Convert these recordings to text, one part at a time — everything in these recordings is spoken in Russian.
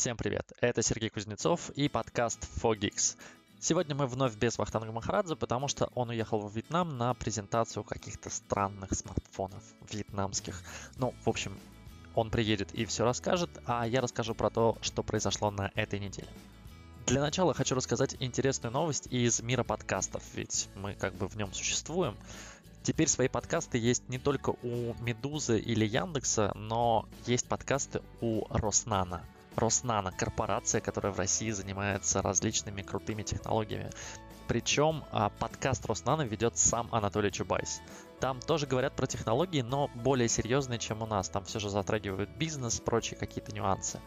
Всем привет, это Сергей Кузнецов и подкаст Fogix. Сегодня мы вновь без Вахтанга Махарадзе, потому что он уехал в Вьетнам на презентацию каких-то странных смартфонов вьетнамских. Ну, в общем, он приедет и все расскажет, а я расскажу про то, что произошло на этой неделе. Для начала хочу рассказать интересную новость из мира подкастов, ведь мы как бы в нем существуем. Теперь свои подкасты есть не только у Медузы или Яндекса, но есть подкасты у Роснана. Роснана – корпорация, которая в России занимается различными крутыми технологиями. Причем а, подкаст Роснана ведет сам Анатолий Чубайс. Там тоже говорят про технологии, но более серьезные, чем у нас. Там все же затрагивают бизнес, прочие какие-то нюансы.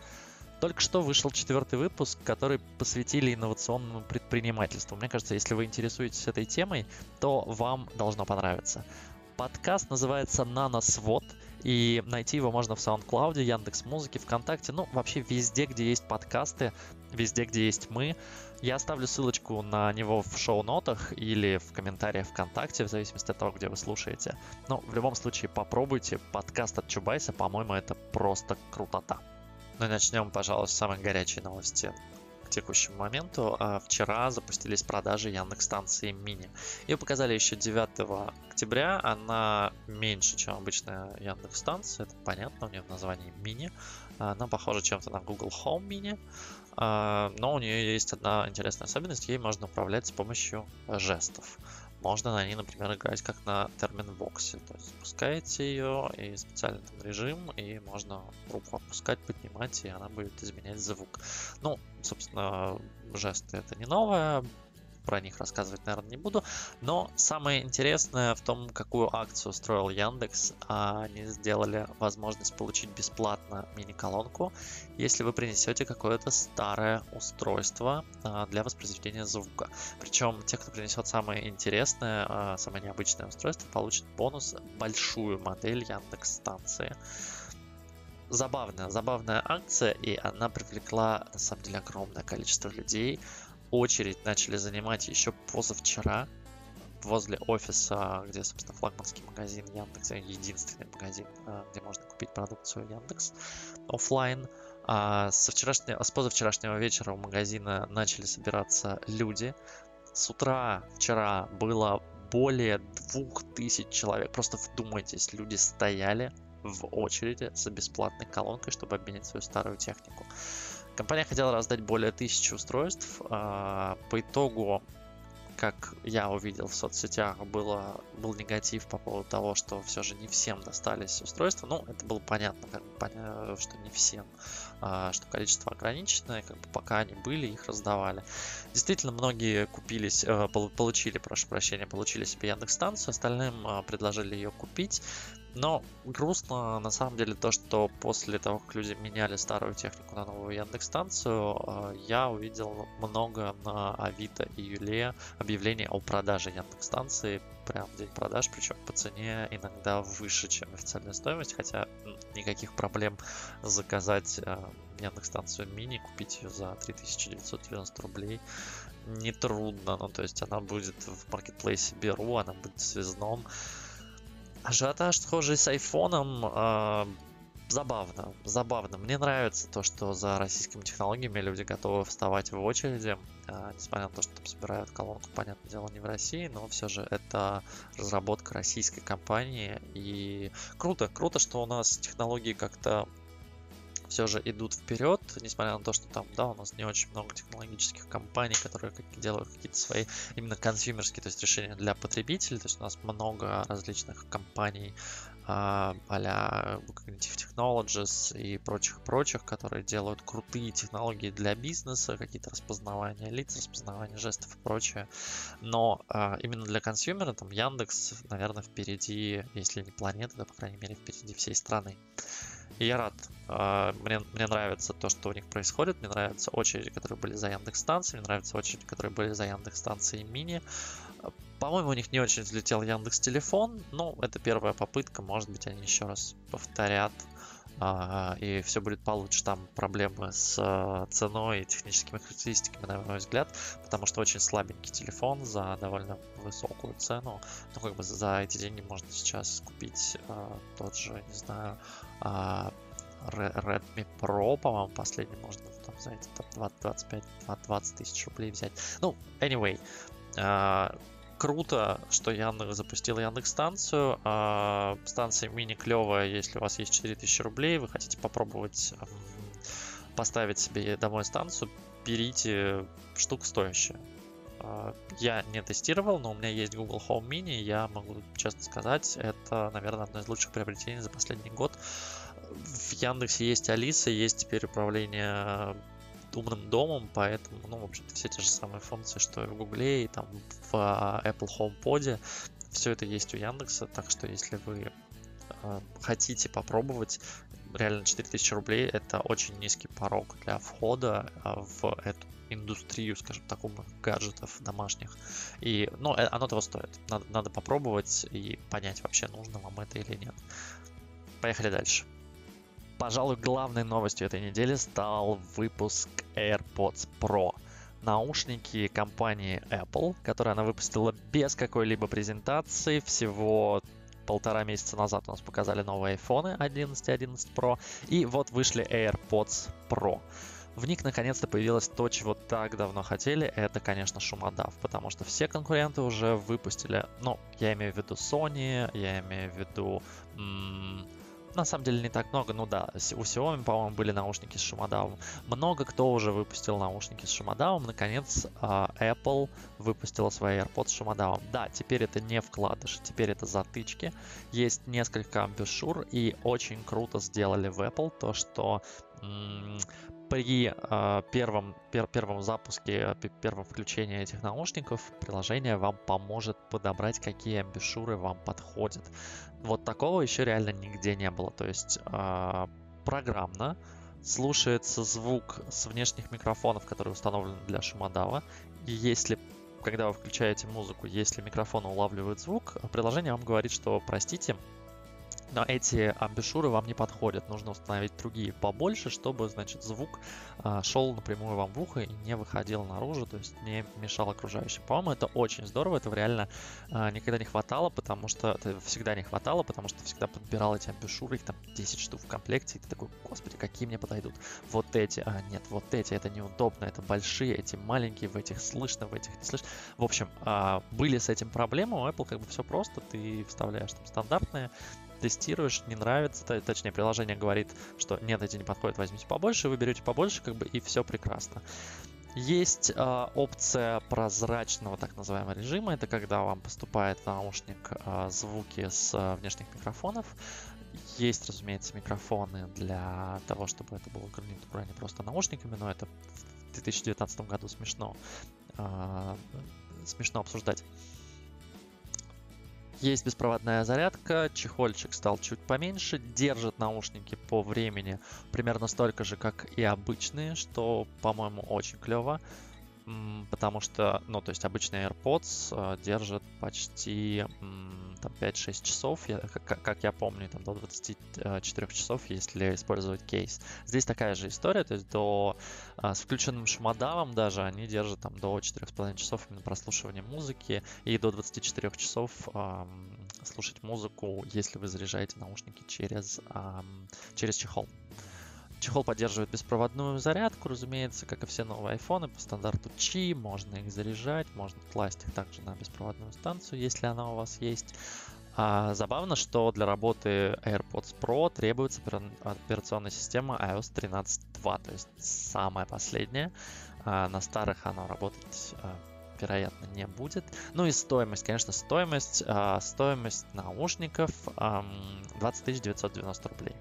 Только что вышел четвертый выпуск, который посвятили инновационному предпринимательству. Мне кажется, если вы интересуетесь этой темой, то вам должно понравиться. Подкаст называется «Наносвод», и найти его можно в SoundCloud, Яндекс Музыке, ВКонтакте, ну, вообще везде, где есть подкасты, везде, где есть мы. Я оставлю ссылочку на него в шоу-нотах или в комментариях ВКонтакте, в зависимости от того, где вы слушаете. Но в любом случае попробуйте подкаст от Чубайса, по-моему, это просто крутота. Ну и начнем, пожалуй, с самой горячей новости текущему моменту. А вчера запустились продажи Яндекс станции Мини. Ее показали еще 9 октября. Она меньше, чем обычная Яндекс станция. Это понятно, у нее в названии Мини. Она похожа чем-то на Google Home Mini. А, но у нее есть одна интересная особенность. Ей можно управлять с помощью жестов можно на ней, например, играть как на терминвоксе. То есть запускаете ее и специальный там режим, и можно руку опускать, поднимать, и она будет изменять звук. Ну, собственно, жесты это не новое, про них рассказывать, наверное, не буду. Но самое интересное в том, какую акцию устроил Яндекс. Они сделали возможность получить бесплатно мини-колонку, если вы принесете какое-то старое устройство а, для воспроизведения звука. Причем те, кто принесет самое интересное, а, самое необычное устройство, получат бонус большую модель Яндекс станции забавная, забавная акция, и она привлекла, на самом деле, огромное количество людей очередь начали занимать еще позавчера возле офиса, где, собственно, флагманский магазин Яндекс, единственный магазин, а, где можно купить продукцию Яндекс офлайн. А со вчерашнего, с позавчерашнего вечера у магазина начали собираться люди. С утра вчера было более двух тысяч человек. Просто вдумайтесь, люди стояли в очереди за бесплатной колонкой, чтобы обменять свою старую технику. Компания хотела раздать более тысячи устройств. А, по итогу, как я увидел в соцсетях, было, был негатив по поводу того, что все же не всем достались устройства. Ну, это было понятно, как бы, что не всем, а, что количество ограниченное, как бы пока они были, их раздавали. Действительно, многие купились, э, получили, прошу прощения, получили себе Яндекс станцию, остальным а, предложили ее купить. Но грустно на самом деле то, что после того, как люди меняли старую технику на новую Яндекс-станцию, а, я увидел много на Авито и Юле объявлений о продаже Яндекс-станции. Прям день продаж, причем по цене иногда выше, чем официальная стоимость, хотя никаких проблем заказать а, Яндекс-станцию мини, купить ее за 3990 рублей нетрудно, ну то есть она будет в маркетплейсе Беру, она будет в связном, Ажиотаж схожий с айфоном. Э, забавно, забавно. Мне нравится то, что за российскими технологиями люди готовы вставать в очереди, э, несмотря на то, что там собирают колонку, понятное дело, не в России, но все же это разработка российской компании. И круто, круто, что у нас технологии как-то все же идут вперед, несмотря на то, что там, да, у нас не очень много технологических компаний, которые делают какие-то свои именно консюмерские, то есть решения для потребителей, то есть у нас много различных компаний а, Cognitive Technologies и прочих-прочих, которые делают крутые технологии для бизнеса, какие-то распознавания лиц, распознавания жестов и прочее. Но а, именно для консюмера там Яндекс, наверное, впереди, если не планеты, то, по крайней мере, впереди всей страны. И я рад. А, мне, мне нравится то, что у них происходит. Мне нравятся очереди, которые были за Яндекс станции. Мне нравятся очереди, которые были за Яндекс станции мини. По-моему, у них не очень взлетел Яндекс телефон. Ну, это первая попытка. Может быть, они еще раз повторят а, и все будет получше. Там проблемы с а, ценой и техническими характеристиками, на мой взгляд, потому что очень слабенький телефон за довольно высокую цену. Ну, как бы за эти деньги можно сейчас купить тот же, не знаю, Redmi Pro, по-моему, последний можно там за эти там 20, 25, 20 тысяч рублей взять. Ну, anyway, э, круто, что Яндекс запустил Яндекс станцию. Э, станция мини клевая, если у вас есть 4000 рублей, вы хотите попробовать поставить себе домой станцию, берите штука стоящая. А, я не тестировал, но у меня есть Google Home Mini, я могу честно сказать, это, наверное, одно из лучших приобретений за последний год. В Яндексе есть Алиса, есть теперь управление умным домом, поэтому, ну, в общем-то, все те же самые функции, что и в Гугле, и там в а, Apple HomePod, все это есть у Яндекса, так что если вы э, хотите попробовать, реально 4000 рублей это очень низкий порог для входа в эту индустрию, скажем так, умных гаджетов домашних. И, ну, э, оно того стоит. Надо, надо попробовать и понять, вообще нужно вам это или нет. Поехали дальше. Пожалуй, главной новостью этой недели стал выпуск AirPods Pro. Наушники компании Apple, которые она выпустила без какой-либо презентации, всего полтора месяца назад у нас показали новые iPhone 11 и 11 Pro, и вот вышли AirPods Pro. В них наконец-то появилось то, чего так давно хотели, это, конечно, шумодав, потому что все конкуренты уже выпустили, ну, я имею в виду Sony, я имею в виду на самом деле не так много, ну да, у Xiaomi, по-моему, были наушники с шумодавом. Много кто уже выпустил наушники с шумодавом. Наконец, а, Apple выпустила свои AirPods с шумодавом. Да, теперь это не вкладыши, теперь это затычки. Есть несколько амбушюр, и очень круто сделали в Apple то, что при э, первом, пер, первом запуске, первом включении этих наушников приложение вам поможет подобрать, какие амбишуры вам подходят. Вот такого еще реально нигде не было. То есть э, программно слушается звук с внешних микрофонов, которые установлены для шумодава. И если когда вы включаете музыку, если микрофон улавливает звук, приложение вам говорит, что простите, но эти амбушюры вам не подходят. Нужно установить другие побольше, чтобы, значит, звук а, шел напрямую вам в ухо и не выходил наружу, то есть не мешал окружающим. По-моему, это очень здорово, этого реально а, никогда не хватало, потому что это всегда не хватало, потому что всегда подбирал эти амбушюры, их там 10 штук в комплекте, и ты такой, господи, какие мне подойдут? Вот эти, а нет, вот эти, это неудобно, это большие, эти маленькие, в этих слышно, в этих не слышно. В общем, а, были с этим проблемы, у Apple как бы все просто, ты вставляешь там стандартные тестируешь, не нравится, точнее, приложение говорит, что нет, эти не подходят, возьмите побольше, вы берете побольше, как бы, и все прекрасно. Есть э, опция прозрачного так называемого режима. Это когда вам поступает в наушник э, звуки с э, внешних микрофонов. Есть, разумеется, микрофоны для того, чтобы это было гарнитура, не просто наушниками, но это в 2019 году смешно, э, смешно обсуждать. Есть беспроводная зарядка, чехольчик стал чуть поменьше, держит наушники по времени примерно столько же, как и обычные, что, по-моему, очень клево. Потому что, ну, то есть обычный AirPods э, держит почти там 5-6 часов, я, как, как я помню, там до 24 часов, если использовать кейс. Здесь такая же история, то есть до, э, с включенным шумодавом даже они держат там до 4,5 часов именно прослушивания музыки и до 24 часов э, слушать музыку, если вы заряжаете наушники через, э, через чехол. Чехол поддерживает беспроводную зарядку, разумеется, как и все новые айфоны по стандарту Qi. Можно их заряжать, можно класть их также на беспроводную станцию, если она у вас есть. А, забавно, что для работы AirPods Pro требуется операционная система iOS 13.2, то есть самая последняя. А, на старых она работать а, вероятно, не будет. Ну и стоимость, конечно, стоимость, а, стоимость наушников 20 990 рублей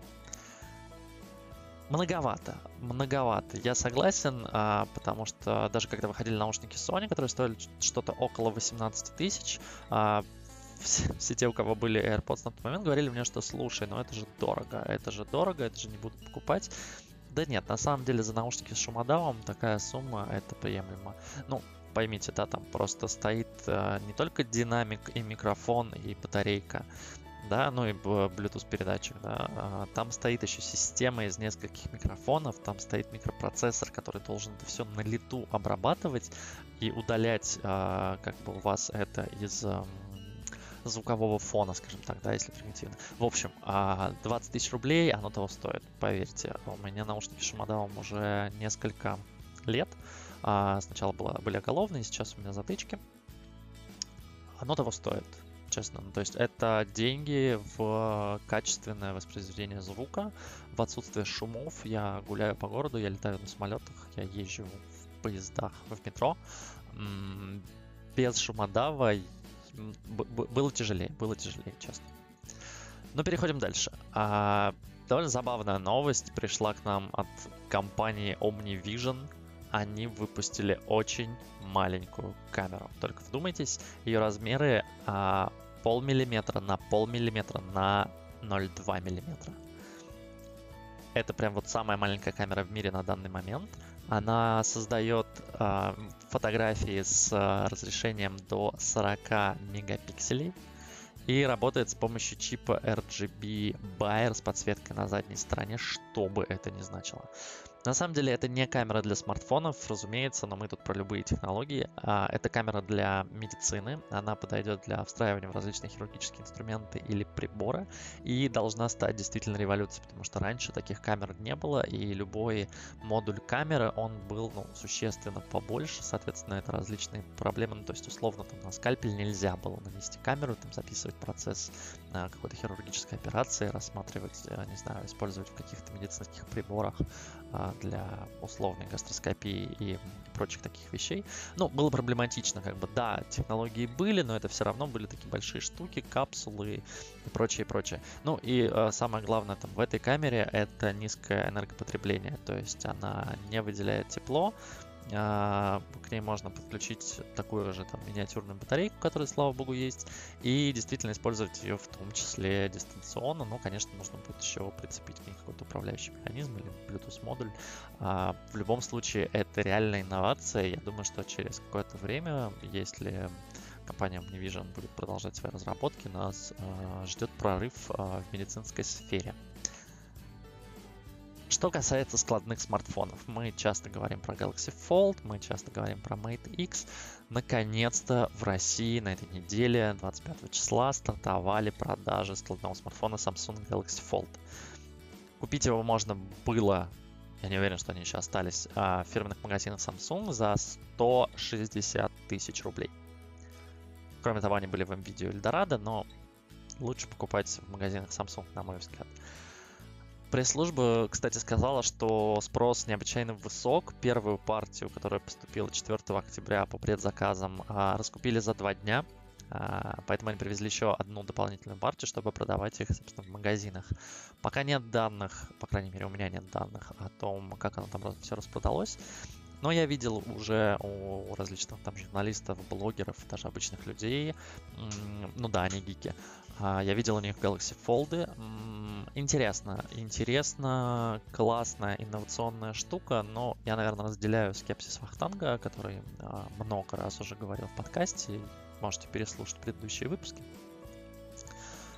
многовато, многовато. Я согласен, а, потому что даже когда выходили наушники Sony, которые стоили что-то около 18 тысяч, а, все, те, у кого были AirPods на тот момент, говорили мне, что слушай, ну это же дорого, это же дорого, это же не буду покупать. Да нет, на самом деле за наушники с шумодавом такая сумма, это приемлемо. Ну, поймите, да, там просто стоит а, не только динамик и микрофон и батарейка, да, ну и Bluetooth передатчик, да, а, там стоит еще система из нескольких микрофонов, там стоит микропроцессор, который должен это все на лету обрабатывать и удалять, а, как бы у вас это из звукового фона, скажем так, да, если примитивно. В общем, 20 а, тысяч рублей оно того стоит, поверьте. У меня наушники Шумадавом уже несколько лет. Сначала было, были оголовные, сейчас у меня затычки. Оно того стоит, честно. То есть это деньги в качественное воспроизведение звука, в отсутствие шумов. Я гуляю по городу, я летаю на самолетах, я езжу в поездах, в метро. Без шумодава было тяжелее, было тяжелее, честно. Но переходим дальше. А, довольно забавная новость пришла к нам от компании OmniVision. Они выпустили очень маленькую камеру. Только вдумайтесь, ее размеры а, полмиллиметра на полмиллиметра на 0,2 миллиметра. Это прям вот самая маленькая камера в мире на данный момент. Она создает э, фотографии с э, разрешением до 40 мегапикселей и работает с помощью чипа RGB Bayer с подсветкой на задней стороне, что бы это ни значило. На самом деле это не камера для смартфонов, разумеется, но мы тут про любые технологии. А, это камера для медицины, она подойдет для встраивания в различные хирургические инструменты или приборы. И должна стать действительно революцией, потому что раньше таких камер не было, и любой модуль камеры, он был ну, существенно побольше, соответственно, это различные проблемы, ну, то есть условно там на скальпель нельзя было нанести камеру, там записывать процесс какой-то хирургической операции, рассматривать, э, не знаю, использовать в каких-то медицинских приборах а, для условной гастроскопии и прочих таких вещей. Ну, было проблематично, как бы, да, технологии были, но это все равно были такие большие штуки, капсулы и прочее, прочее. Ну, и э, самое главное там в этой камере это низкое энергопотребление, то есть она не выделяет тепло, к ней можно подключить такую же там миниатюрную батарейку, которая, слава богу, есть, и действительно использовать ее в том числе дистанционно. Ну, конечно, нужно будет еще прицепить к ней какой-то управляющий механизм или Bluetooth модуль. А, в любом случае, это реальная инновация. Я думаю, что через какое-то время, если компания Omnivision будет продолжать свои разработки, нас а, ждет прорыв в медицинской сфере. Что касается складных смартфонов, мы часто говорим про Galaxy Fold, мы часто говорим про Mate X. Наконец-то в России на этой неделе, 25 числа, стартовали продажи складного смартфона Samsung Galaxy Fold. Купить его можно было, я не уверен, что они еще остались, а, в фирменных магазинах Samsung за 160 тысяч рублей. Кроме того, они были в MVideo Eldorado, но лучше покупать в магазинах Samsung, на мой взгляд. Пресс-служба, кстати, сказала, что спрос необычайно высок. Первую партию, которая поступила 4 октября по предзаказам, а, раскупили за два дня. А, поэтому они привезли еще одну дополнительную партию, чтобы продавать их, собственно, в магазинах. Пока нет данных, по крайней мере, у меня нет данных о том, как оно там все распродалось. Но я видел уже у различных там журналистов, блогеров, даже обычных людей, ну да, они гики, я видел у них Galaxy Fold. Интересно, интересно, классная, инновационная штука, но я, наверное, разделяю скепсис Вахтанга, который а, много раз уже говорил в подкасте, можете переслушать предыдущие выпуски,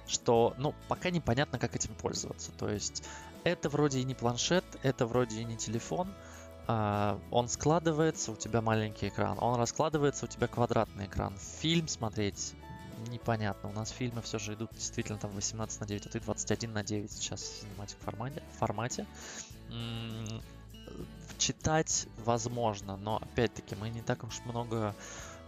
что, ну, пока непонятно, как этим пользоваться. То есть это вроде и не планшет, это вроде и не телефон, Uh, он складывается, у тебя маленький экран, он раскладывается, у тебя квадратный экран. Фильм смотреть непонятно. У нас фильмы все же идут действительно там 18 на 9, а ты 21 на 9 сейчас в формате. В формате. Читать возможно, но опять-таки мы не так уж много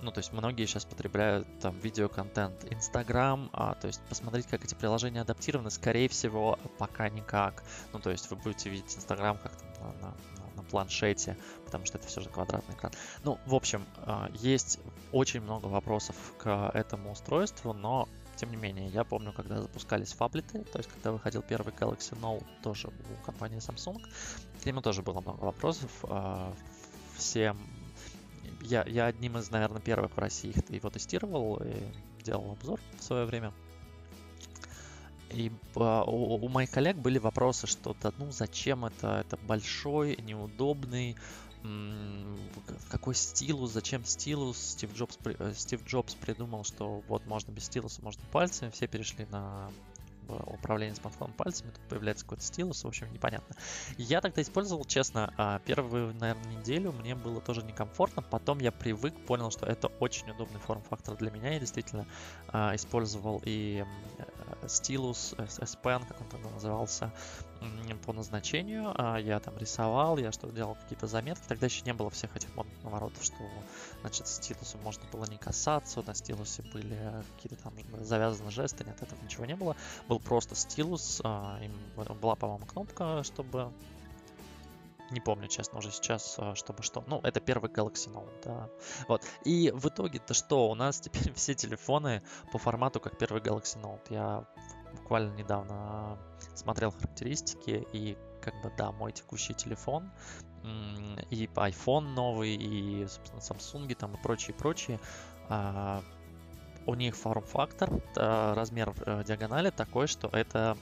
ну, то есть многие сейчас потребляют там видеоконтент, Инстаграм, а, то есть посмотреть, как эти приложения адаптированы, скорее всего, пока никак. Ну, то есть вы будете видеть Инстаграм как-то на, на, планшете, потому что это все же квадратный экран. Ну, в общем, а, есть очень много вопросов к этому устройству, но тем не менее, я помню, когда запускались фаблеты, то есть когда выходил первый Galaxy Note тоже у компании Samsung, к нему тоже было много вопросов. А, Всем я, я одним из, наверное, первых в России его тестировал и делал обзор в свое время. И а, у, у моих коллег были вопросы, что да ну зачем это, это большой, неудобный, какой стилус, зачем стилус? Стив Джобс, э, Стив Джобс придумал, что вот можно без стилуса, можно пальцами, все перешли на управление смартфоном пальцами, тут появляется какой-то стилус, в общем, непонятно. Я тогда использовал, честно, а, первую, наверное, неделю мне было тоже некомфортно, потом я привык, понял, что это очень удобный форм-фактор для меня, я действительно а, использовал и стилус, S Pen, как он тогда назывался, по назначению. А, я там рисовал, я что делал какие-то заметки. Тогда еще не было всех этих модных наворотов, что значит стилусом можно было не касаться, на стилусе были какие-то там завязаны жесты, нет, этого ничего не было. Был просто стилус, а, была, по-моему, кнопка, чтобы не помню, честно, уже сейчас, а, чтобы что. Ну, это первый Galaxy Note, да. Вот. И в итоге-то что? У нас теперь все телефоны по формату, как первый Galaxy Note. Я буквально недавно смотрел характеристики, и как бы, да, мой текущий телефон, и iPhone новый, и, собственно, Samsung там и прочие, прочие, а, у них форм-фактор, размер э, диагонали такой, что это,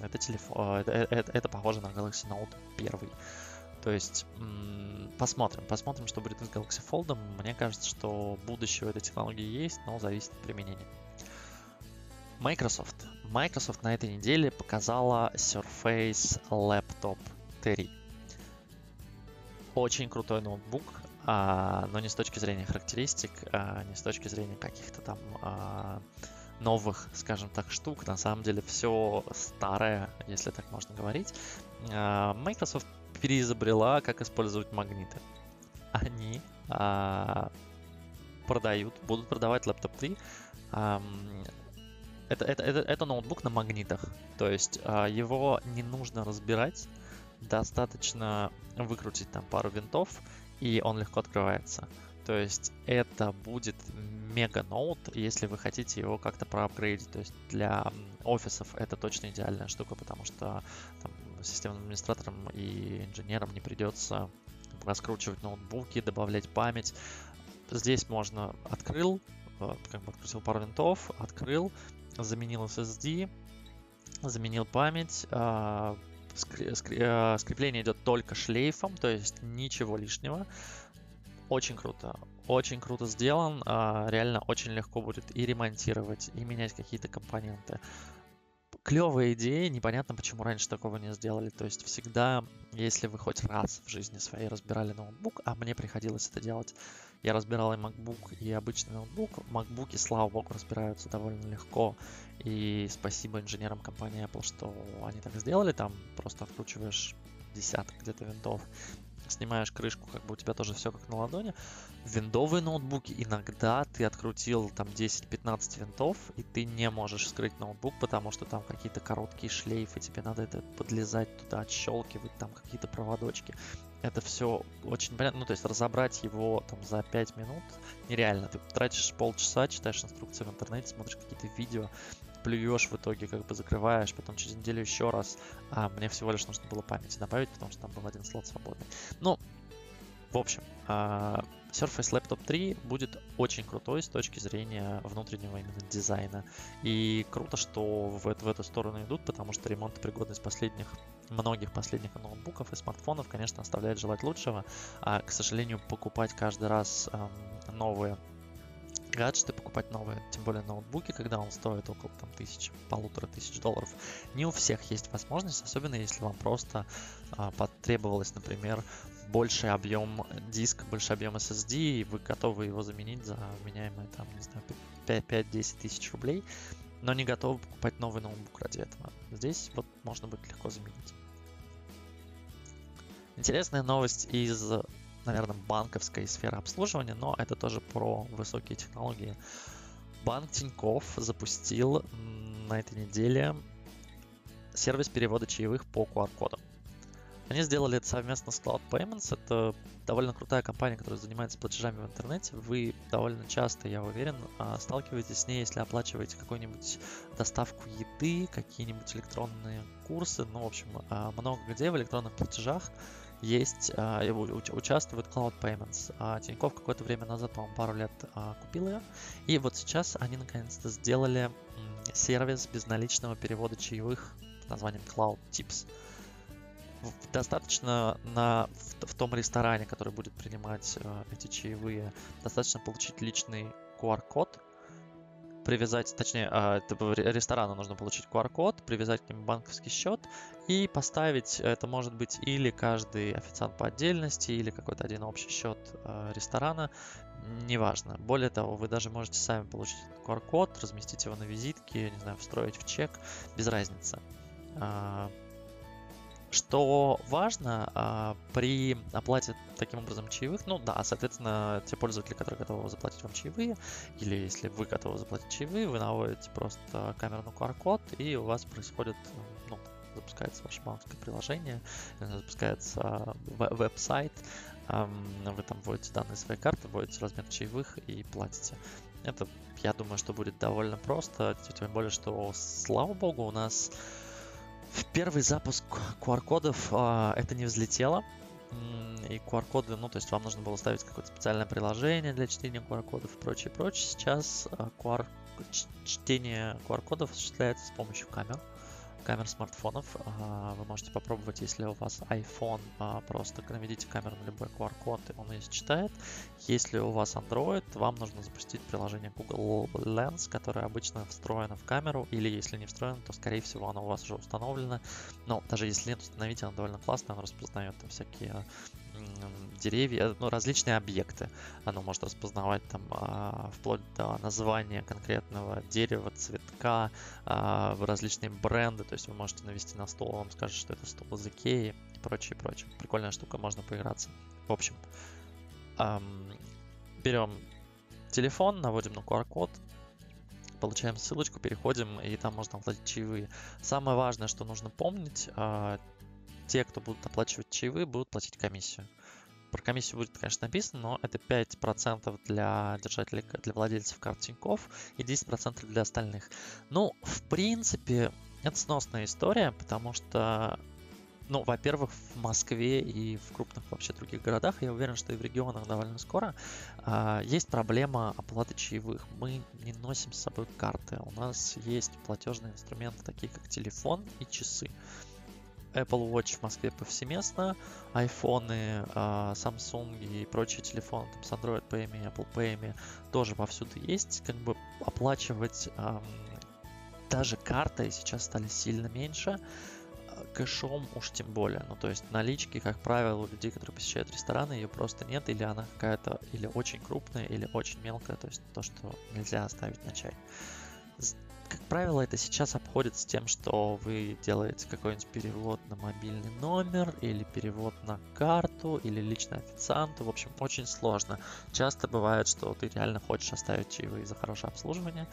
это, телефон, это, это, это похоже на Galaxy Note 1. То есть посмотрим, посмотрим, что будет с Galaxy Fold. Мне кажется, что будущее у этой технологии есть, но зависит от применения. Microsoft. Microsoft на этой неделе показала Surface Laptop 3. Очень крутой ноутбук, а, но не с точки зрения характеристик, а не с точки зрения каких-то там а, новых, скажем так, штук. На самом деле все старое, если так можно говорить. Microsoft переизобрела, как использовать магниты. Они продают, будут продавать лэптоп 3 это, это, это, это ноутбук на магнитах. То есть а, его не нужно разбирать, достаточно выкрутить там пару винтов, и он легко открывается. То есть это будет мега ноут, если вы хотите его как-то проапгрейдить. То есть для офисов это точно идеальная штука, потому что там, системным администраторам и инженерам не придется раскручивать ноутбуки, добавлять память. Здесь можно открыл, э, как бы открутил пару винтов, открыл, заменил SSD, заменил память. А, а, скрепление идет только шлейфом, то есть ничего лишнего. Очень круто. Очень круто сделан. А, реально очень легко будет и ремонтировать, и менять какие-то компоненты. Клевая идея, непонятно, почему раньше такого не сделали. То есть всегда, если вы хоть раз в жизни своей разбирали ноутбук, а мне приходилось это делать я разбирал и MacBook, и обычный ноутбук. MacBook, слава богу, разбираются довольно легко. И спасибо инженерам компании Apple, что они так сделали. Там просто откручиваешь десяток где-то винтов, снимаешь крышку, как бы у тебя тоже все как на ладони. Виндовые ноутбуки иногда ты открутил там 10-15 винтов, и ты не можешь скрыть ноутбук, потому что там какие-то короткие шлейфы, тебе надо это подлезать туда, отщелкивать там какие-то проводочки это все очень понятно. Ну, то есть разобрать его там за 5 минут нереально. Ты тратишь полчаса, читаешь инструкции в интернете, смотришь какие-то видео, плюешь в итоге, как бы закрываешь, потом через неделю еще раз. А мне всего лишь нужно было памяти добавить, потому что там был один слот свободный. Ну, в общем, а, Surface Laptop 3 будет очень крутой с точки зрения внутреннего именно дизайна. И круто, что в, в эту сторону идут, потому что ремонт пригодность последних многих последних ноутбуков и смартфонов, конечно, оставляет желать лучшего. А, к сожалению, покупать каждый раз эм, новые гаджеты, покупать новые, тем более ноутбуки, когда он стоит около там тысяч, полутора тысяч долларов. Не у всех есть возможность, особенно если вам просто а, потребовалось, например, больший объем диска, больший объем SSD, и вы готовы его заменить за вменяемые там, не знаю, 5-10 тысяч рублей, но не готовы покупать новый ноутбук ради этого. Здесь вот можно будет легко заменить. Интересная новость из, наверное, банковской сферы обслуживания, но это тоже про высокие технологии. Банк Тиньков запустил на этой неделе сервис перевода чаевых по QR-кодам. Они сделали это совместно с Cloud Payments. Это довольно крутая компания, которая занимается платежами в интернете. Вы довольно часто, я уверен, а, сталкиваетесь с ней, если оплачиваете какую-нибудь доставку еды, какие-нибудь электронные курсы. Ну, в общем, а, много где в электронных платежах есть, а, участвует Cloud Payments. Тинькофф какое-то время назад, по-моему, пару лет купил ее. И вот сейчас они наконец-то сделали сервис безналичного перевода чаевых под названием Cloud Tips достаточно на, в, в том ресторане, который будет принимать э, эти чаевые, достаточно получить личный QR-код, привязать, точнее, а, ресторану нужно получить QR-код, привязать к нему банковский счет и поставить, это может быть или каждый официант по отдельности, или какой-то один общий счет а, ресторана, неважно. Более того, вы даже можете сами получить QR-код, разместить его на визитке, не знаю, встроить в чек, без разницы. Что важно а, при оплате таким образом чаевых, ну да, соответственно, те пользователи, которые готовы заплатить вам чаевые, или если вы готовы заплатить чаевые, вы наводите просто камеру на QR-код, и у вас происходит, ну, запускается ваше банковское приложение, запускается веб-сайт, вы там вводите данные своей карты, вводите размер чаевых и платите. Это, я думаю, что будет довольно просто, тем более, что, слава богу, у нас в первый запуск QR-кодов а, это не взлетело. И QR-коды, ну, то есть вам нужно было ставить какое-то специальное приложение для чтения QR-кодов и прочее, прочее. Сейчас а, QR, чтение QR-кодов осуществляется с помощью камер камер смартфонов. А, вы можете попробовать, если у вас iPhone, а, просто наведите камеру на любой QR-код, и он ее считает. Если у вас Android, вам нужно запустить приложение Google Lens, которое обычно встроено в камеру, или если не встроено, то, скорее всего, оно у вас уже установлено. Но даже если нет, установите, оно довольно классно, оно распознает там всякие деревья, ну, различные объекты. Оно может распознавать там а, вплоть до названия конкретного дерева, цветка, а, различные бренды. То есть вы можете навести на стол, он скажет, что это стол из Икеи и прочее, прочее. Прикольная штука, можно поиграться. В общем, берем телефон, наводим на QR-код, получаем ссылочку, переходим, и там можно оплатить чаевые. Самое важное, что нужно помнить, а, те, кто будут оплачивать чаевые, будут платить комиссию. Про комиссию будет, конечно, написано, но это 5% для держателей, для владельцев карт Тинькофф и 10% для остальных. Ну, в принципе, это сносная история, потому что ну, во-первых, в Москве и в крупных вообще других городах, я уверен, что и в регионах довольно скоро, э, есть проблема оплаты чаевых. Мы не носим с собой карты. У нас есть платежные инструменты, такие как телефон и часы. Apple Watch в Москве повсеместно, айфоны, Samsung и прочие телефоны там, с Android Pay, Apple Pay тоже повсюду есть. Как бы оплачивать даже картой сейчас стали сильно меньше кэшом уж тем более. Ну, то есть налички, как правило, у людей, которые посещают рестораны, ее просто нет, или она какая-то или очень крупная, или очень мелкая, то есть то, что нельзя оставить на чай как правило, это сейчас обходится тем, что вы делаете какой-нибудь перевод на мобильный номер или перевод на карту или лично официанту. В общем, очень сложно. Часто бывает, что ты реально хочешь оставить чаевые за хорошее обслуживание.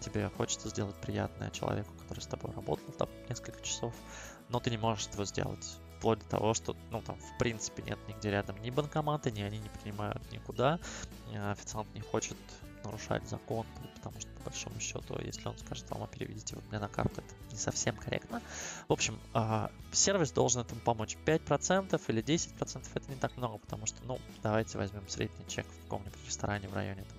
Тебе хочется сделать приятное человеку, который с тобой работал там несколько часов, но ты не можешь этого сделать вплоть до того, что, ну, там, в принципе, нет нигде рядом ни банкомата, ни они не принимают никуда. Официант не хочет нарушать закон, потому что, по большому счету, если он скажет вам, а переведите вот мне на карту, это не совсем корректно. В общем, а, сервис должен этому помочь 5% или 10%, это не так много, потому что, ну, давайте возьмем средний чек в каком-нибудь ресторане в районе там,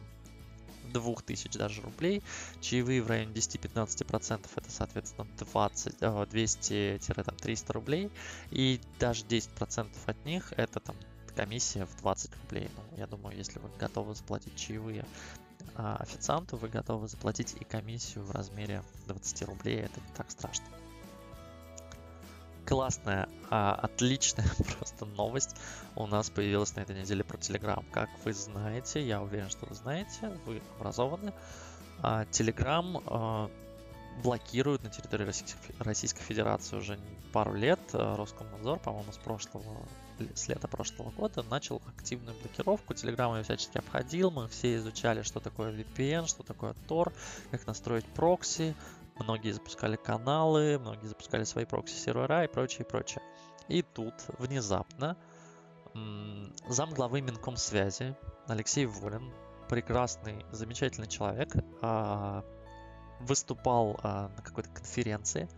2000 даже рублей, чаевые в районе 10-15% это, соответственно, 20, 200-300 рублей, и даже 10% от них это там комиссия в 20 рублей. Ну, я думаю, если вы готовы заплатить чаевые а официанту вы готовы заплатить и комиссию в размере 20 рублей, это не так страшно. Классная, а, отличная просто новость у нас появилась на этой неделе про Telegram. Как вы знаете, я уверен, что вы знаете, вы образованы, а, Telegram а, блокируют на территории Российской Федерации уже пару лет. Роскомнадзор, по-моему, с прошлого с лета прошлого года начал активную блокировку. Telegram я всячески обходил, мы все изучали, что такое VPN, что такое Tor, как настроить прокси. Многие запускали каналы, многие запускали свои прокси-сервера и прочее, и прочее. И тут внезапно зам главы Минкомсвязи Алексей Волин, прекрасный, замечательный человек, а, выступал а, на какой-то конференции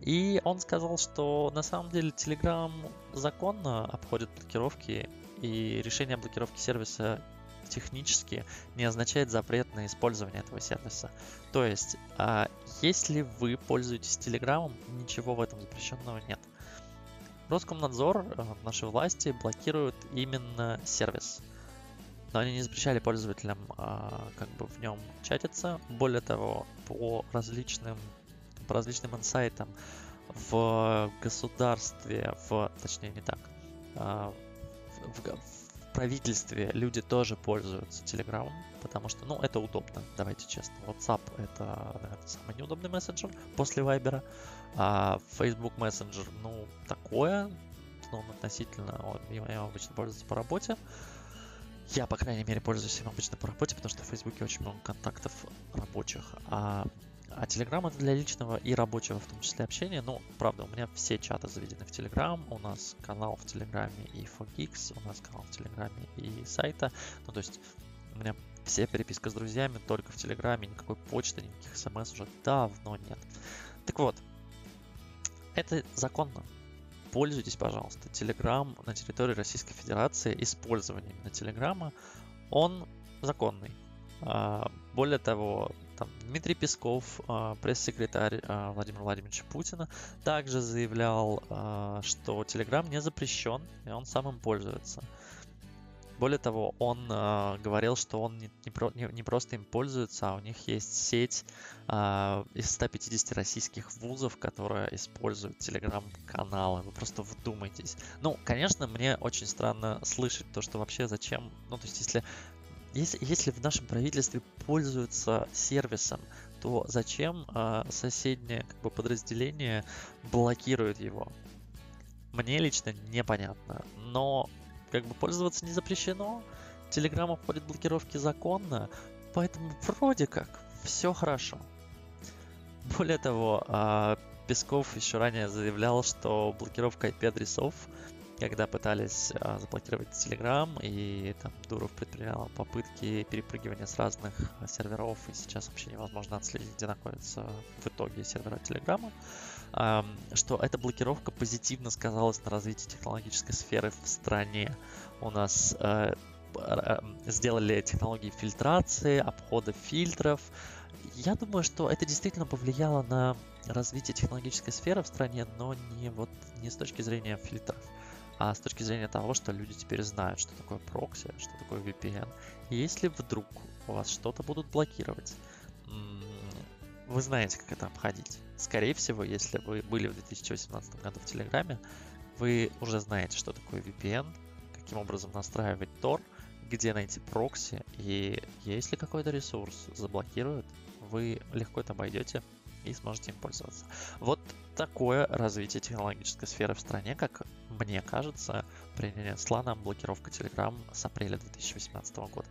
и он сказал, что на самом деле Telegram законно обходит блокировки, и решение о блокировке сервиса технически не означает запрет на использование этого сервиса. То есть, а, если вы пользуетесь Telegram, ничего в этом запрещенного нет. Роскомнадзор, э, наши власти блокируют именно сервис. но они не запрещали пользователям а, как бы в нем чатиться. Более того, по различным, по различным инсайтам в государстве, в, точнее не так, а, в, в, в правительстве люди тоже пользуются Telegram, потому что, ну, это удобно, давайте честно. WhatsApp это, наверное, самый неудобный мессенджер после Viber, а Facebook Messenger, ну, такое, ну, относительно, вот, я обычно пользуюсь по работе. Я, по крайней мере, пользуюсь им обычно по работе, потому что в Фейсбуке очень много контактов рабочих. А, а Telegram это для личного и рабочего, в том числе, общения. Ну, правда, у меня все чаты заведены в Telegram. У нас канал в Телеграме и 4Geeks, у нас канал в Телеграме и сайта. Ну, то есть у меня вся переписка с друзьями только в Телеграме, никакой почты, никаких смс уже давно нет. Так вот, это законно пользуйтесь, пожалуйста. Telegram на территории Российской Федерации, использование именно Телеграма, он законный. А, более того, там, Дмитрий Песков, а, пресс-секретарь а, Владимира Владимировича Путина, также заявлял, что Telegram не запрещен, и он сам им пользуется. Более того, он э, говорил, что он не, не, про, не, не просто им пользуется, а у них есть сеть э, из 150 российских вузов, которая использует телеграм-каналы. Вы просто вдумайтесь. Ну, конечно, мне очень странно слышать то, что вообще зачем... Ну, то есть, если если, если в нашем правительстве пользуются сервисом, то зачем э, соседнее как бы, подразделение блокирует его? Мне лично непонятно. Но как бы пользоваться не запрещено, Telegram обходит блокировки законно, поэтому вроде как все хорошо. Более того, а, Песков еще ранее заявлял, что блокировка IP-адресов, когда пытались а, заблокировать Telegram, и там Дуров предпринял попытки перепрыгивания с разных серверов, и сейчас вообще невозможно отследить, где находится в итоге сервера Telegram, что эта блокировка позитивно сказалась на развитии технологической сферы в стране. У нас э, сделали технологии фильтрации, обхода фильтров. Я думаю, что это действительно повлияло на развитие технологической сферы в стране, но не вот не с точки зрения фильтров, а с точки зрения того, что люди теперь знают, что такое прокси, что такое VPN. Если вдруг у вас что-то будут блокировать, вы знаете, как это обходить. Скорее всего, если вы были в 2018 году в Телеграме, вы уже знаете, что такое VPN, каким образом настраивать Tor, где найти прокси, и если какой-то ресурс заблокируют, вы легко это обойдете и сможете им пользоваться. Вот такое развитие технологической сферы в стране, как мне кажется, принесла нам блокировка Telegram с апреля 2018 года.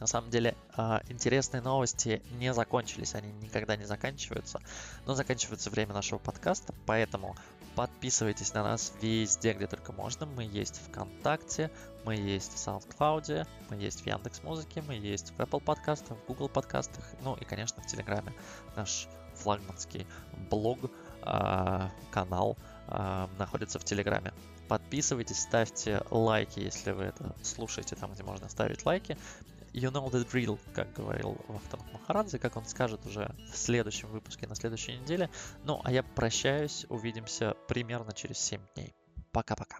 На самом деле, а, интересные новости не закончились, они никогда не заканчиваются, но заканчивается время нашего подкаста, поэтому подписывайтесь на нас везде, где только можно. Мы есть ВКонтакте, мы есть в SoundCloud, мы есть в Яндекс Музыке, мы есть в Apple подкастах, в Google подкастах, ну и, конечно, в Телеграме. Наш флагманский блог, а, канал а, находится в Телеграме. Подписывайтесь, ставьте лайки, если вы это слушаете там, где можно ставить лайки. You know the drill, как говорил Вахтанг Махарадзе, как он скажет уже в следующем выпуске на следующей неделе. Ну, а я прощаюсь, увидимся примерно через 7 дней. Пока-пока.